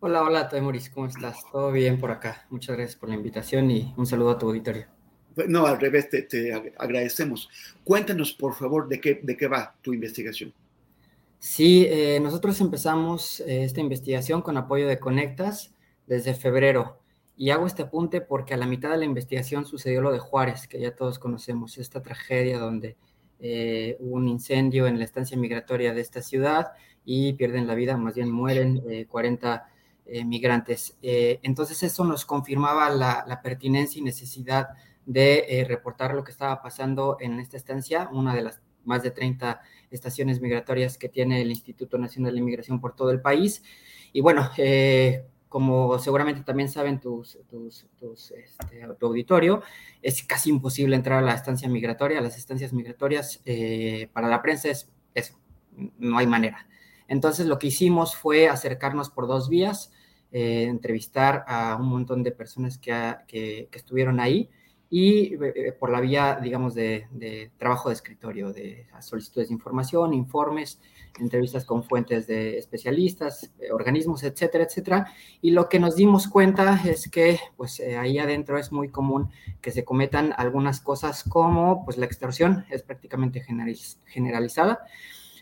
Hola, hola, Temoris, ¿cómo estás? Todo bien por acá. Muchas gracias por la invitación y un saludo a tu auditorio. No, al revés, te, te agradecemos. Cuéntanos, por favor, de qué, de qué va tu investigación. Sí, eh, nosotros empezamos eh, esta investigación con apoyo de Conectas desde febrero. Y hago este apunte porque a la mitad de la investigación sucedió lo de Juárez, que ya todos conocemos, esta tragedia donde eh, hubo un incendio en la estancia migratoria de esta ciudad y pierden la vida, más bien mueren 40 eh, migrantes. Eh, entonces eso nos confirmaba la, pertinencia y necesidad de eh, reportar lo que estaba pasando en esta estancia, una de las más de 30 estaciones migratorias que tiene el Instituto Nacional de Inmigración por todo el país. Y bueno, como seguramente también saben tus, tus, este, tu auditorio, es casi imposible entrar a la estancia migratoria. Las estancias migratorias para la prensa es eso, no hay manera. Entonces lo que hicimos fue acercarnos por dos vías. Eh, entrevistar a un montón de personas que, estuvieron ahí y eh, por la vía, digamos, de, trabajo de escritorio, de solicitudes de información, informes, entrevistas con fuentes de especialistas, eh, organismos, etcétera, etcétera. Y lo que nos dimos cuenta es que, pues, ahí adentro es muy común que se cometan algunas cosas como, pues, la extorsión es prácticamente generalizada.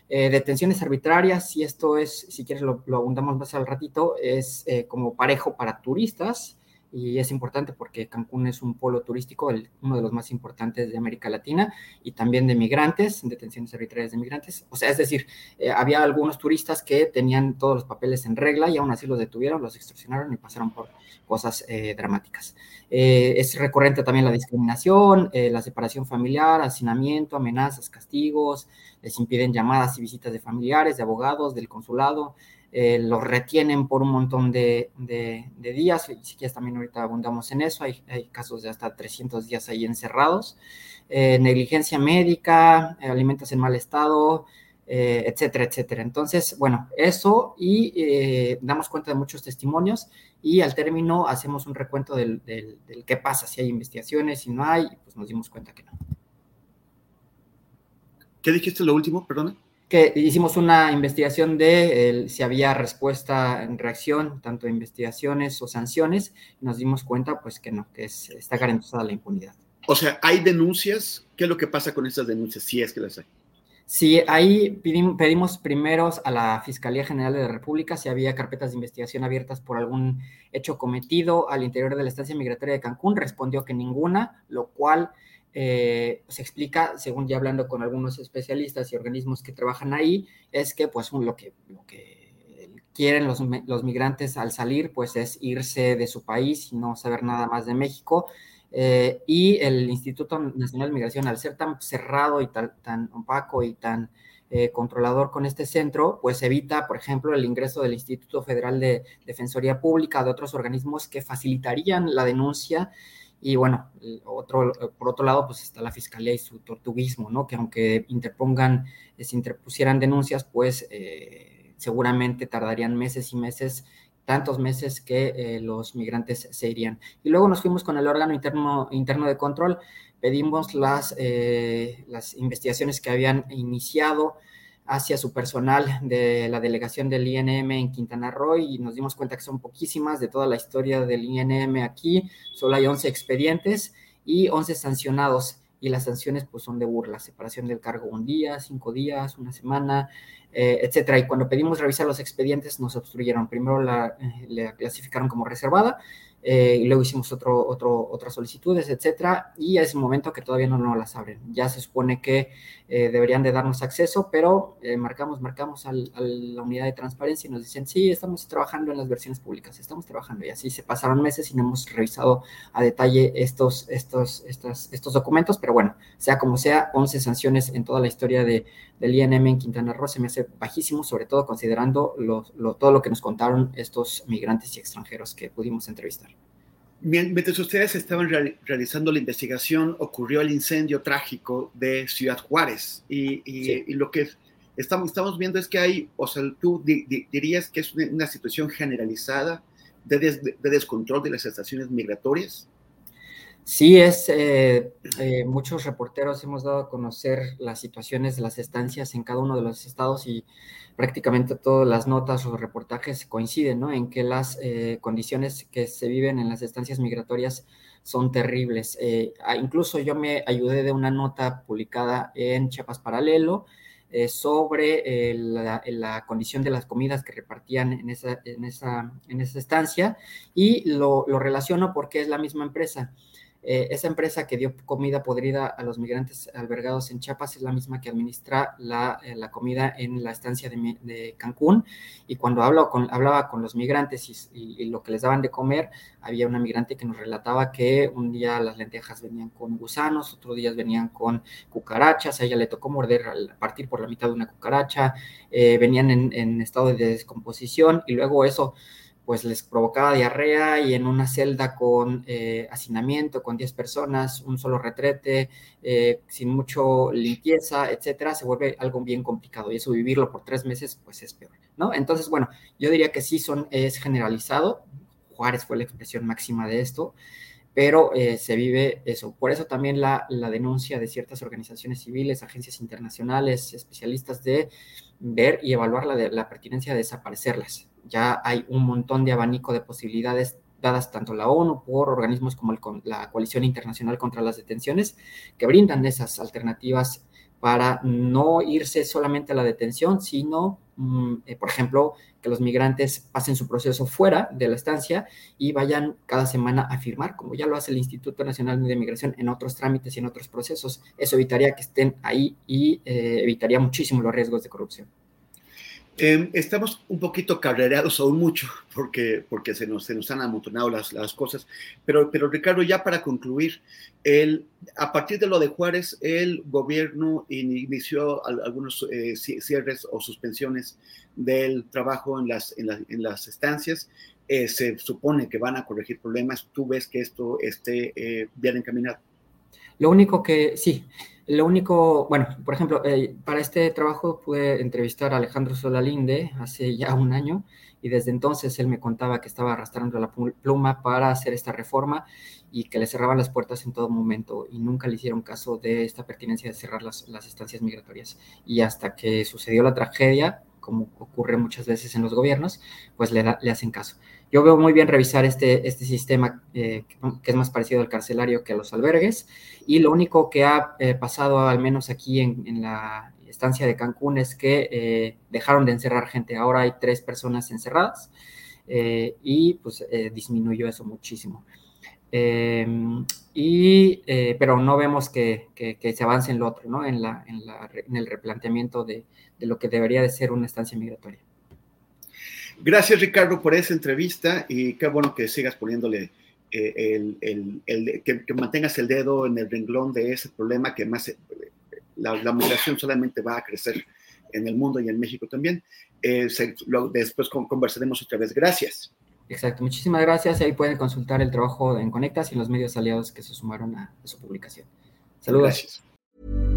Eh, detenciones arbitrarias, y esto es, si quieres lo, abundamos más al ratito, es eh, como parejo para turistas y es importante porque Cancún es un polo turístico, uno de los más importantes de América Latina y también de migrantes, detenciones arbitrarias de migrantes. O sea, es decir, eh, había algunos turistas que tenían todos los papeles en regla y aún así los detuvieron, los extorsionaron y pasaron por cosas dramáticas. es recurrente también la discriminación, la separación familiar, hacinamiento, amenazas, castigos, les impiden llamadas y visitas de familiares, de abogados, del consulado, eh, los retienen por un montón de, días, y si quieres también ahorita abundamos en eso, hay, casos de hasta 300 días ahí encerrados, eh, negligencia médica, eh, alimentos en mal estado, etcétera, etcétera. Entonces, bueno, eso y damos cuenta de muchos testimonios y al término hacemos un recuento del, del, del qué pasa, si hay investigaciones, si no hay, pues nos dimos cuenta que no. ¿Qué dijiste lo último, perdona? Que hicimos una investigación de si había respuesta en reacción, tanto investigaciones o sanciones, y nos dimos cuenta pues que no, que está garantizada la impunidad. O sea, ¿hay denuncias? ¿Qué es lo que pasa con esas denuncias, si es que las hay? Sí, ahí pedimos, pedimos primero a la Fiscalía General de la República si había carpetas de investigación abiertas por algún hecho cometido al interior de la estancia migratoria de Cancún. Respondió que ninguna, lo cual eh, se explica, según ya hablando con algunos especialistas y organismos que trabajan ahí, es que pues lo que, lo que quieren los, los, migrantes al salir pues es irse de su país y no saber nada más de México. Eh, y el Instituto Nacional de Migración, al ser tan cerrado y tan, tan opaco y tan eh, controlador con este centro, pues evita, por ejemplo, el ingreso del Instituto Federal de Defensoría Pública, de otros organismos que facilitarían la denuncia y bueno, otro, por otro lado, pues está la fiscalía y su tortuguismo, ¿no? Que aunque interpongan, eh, se interpusieran denuncias, pues eh, seguramente tardarían meses y meses, tantos meses que eh, los migrantes se irían. Y luego nos fuimos con el órgano interno, interno de control, pedimos las, las investigaciones que habían iniciado hacia su personal de la delegación del INM en Quintana Roo y nos dimos cuenta que son poquísimas de toda la historia del INM aquí, solo hay 11 expedientes y 11 sancionados y las sanciones pues son de burla, separación del cargo un día, cinco días, una semana, eh, etcétera. Y cuando pedimos revisar los expedientes nos obstruyeron. Primero la, la clasificaron como reservada eh, y luego hicimos otro, otro, otras solicitudes, etcétera, y es un momento que todavía no nos las abren. Ya se supone que eh, deberían de darnos acceso, pero eh, marcamos, marcamos a la unidad de transparencia y nos dicen, sí, estamos trabajando en las versiones públicas, estamos trabajando, y así se pasaron meses y no hemos revisado a detalle estos, estos, estas, estos documentos, pero bueno, sea como sea, 11 sanciones en toda la historia de, del INM en Quintana Roo se me hace bajísimo, sobre todo considerando todo lo que nos contaron estos migrantes y extranjeros que pudimos entrevistar. Mientras ustedes estaban realizando la investigación, ocurrió el incendio trágico de Ciudad Juárez. Y, lo que estamos, estamos viendo es que hay, o sea, tú dirías que es una, situación generalizada de, descontrol de las estaciones migratorias. Sí, es, eh, eh, muchos reporteros hemos dado a conocer las situaciones de las estancias en cada uno de los estados y prácticamente todas las notas o reportajes coinciden, ¿no? En que las eh, condiciones que se viven en las estancias migratorias son terribles. Ah, incluso yo me ayudé de una nota publicada en Chiapas Paralelo sobre la, condición de las comidas que repartían en esa, en esa, en esa estancia y lo relaciono porque es la misma empresa. Eh, esa empresa que dio comida podrida a los migrantes albergados en Chiapas es la misma que administra la, eh, comida en la estancia de, Cancún. Y cuando con, hablaba con los migrantes y, lo que les daban de comer, había una migrante que nos relataba que un día las lentejas venían con gusanos, otros días venían con cucarachas, a ella le tocó morder, partir por la mitad de una cucaracha, eh, venían en estado de descomposición y luego eso pues les provocaba diarrea y en una celda con eh, hacinamiento, con 10 personas, un solo retrete, eh, sin mucho limpieza, etcétera, se vuelve algo bien complicado y eso vivirlo por tres meses, pues es peor, ¿no? Entonces, bueno, yo diría que sí son, es generalizado, Juárez fue la expresión máxima de esto, pero eh, se vive eso. Por eso también la, la, denuncia de ciertas organizaciones civiles, agencias internacionales, especialistas de ver y evaluar la, de, la pertinencia de desaparecerlas ya hay un montón de abanico de posibilidades dadas tanto la ONU por organismos como la Coalición Internacional contra las Detenciones, que brindan esas alternativas para no irse solamente a la detención, sino, mm, eh, por ejemplo, que los migrantes pasen su proceso fuera de la estancia y vayan cada semana a firmar, como ya lo hace el Instituto Nacional de Migración en otros trámites y en otros procesos. Eso evitaría que estén ahí y eh, evitaría muchísimo los riesgos de corrupción. Em, estamos un poquito carrereados aún mucho porque, porque se, nos, se nos han amontonado las, las cosas, pero, pero Ricardo, ya para concluir, el, a partir de lo de Juárez, el gobierno inició algunos eh, cierres o suspensiones del trabajo en las, en, en las estancias. Eh, se supone que van a corregir problemas. ¿Tú ves que esto esté eh, bien encaminado? Lo único que, sí, lo único, bueno, por ejemplo, eh, para este trabajo pude entrevistar a Alejandro Solalinde hace ya un año y desde entonces él me contaba que estaba arrastrando la pluma para hacer esta reforma y que le cerraban las puertas en todo momento y nunca le hicieron caso de esta pertinencia de cerrar las, las estancias migratorias. Y hasta que sucedió la tragedia, como ocurre muchas veces en los gobiernos, pues le, le hacen caso. Yo veo muy bien revisar este, este sistema eh, que es más parecido al carcelario que a los albergues y lo único que ha eh, pasado al menos aquí en, la estancia de Cancún es que eh, dejaron de encerrar gente. Ahora hay tres personas encerradas y pues disminuyó eso muchísimo. Em, y, pero no vemos que, que, se avance en lo otro, ¿no? En, la, en, la, en el replanteamiento de, de lo que debería de ser una estancia migratoria. Gracias, Ricardo, por esa entrevista y qué bueno que sigas poniéndole eh, el, que, mantengas el dedo en el renglón de ese problema que más eh, la, migración solamente va a crecer en el mundo y en México también. Eh, después conversaremos otra vez. Gracias. Exacto, muchísimas gracias. Ahí pueden consultar el trabajo en Conectas y los medios aliados que se sumaron a, a su publicación. Saludos. Gracias.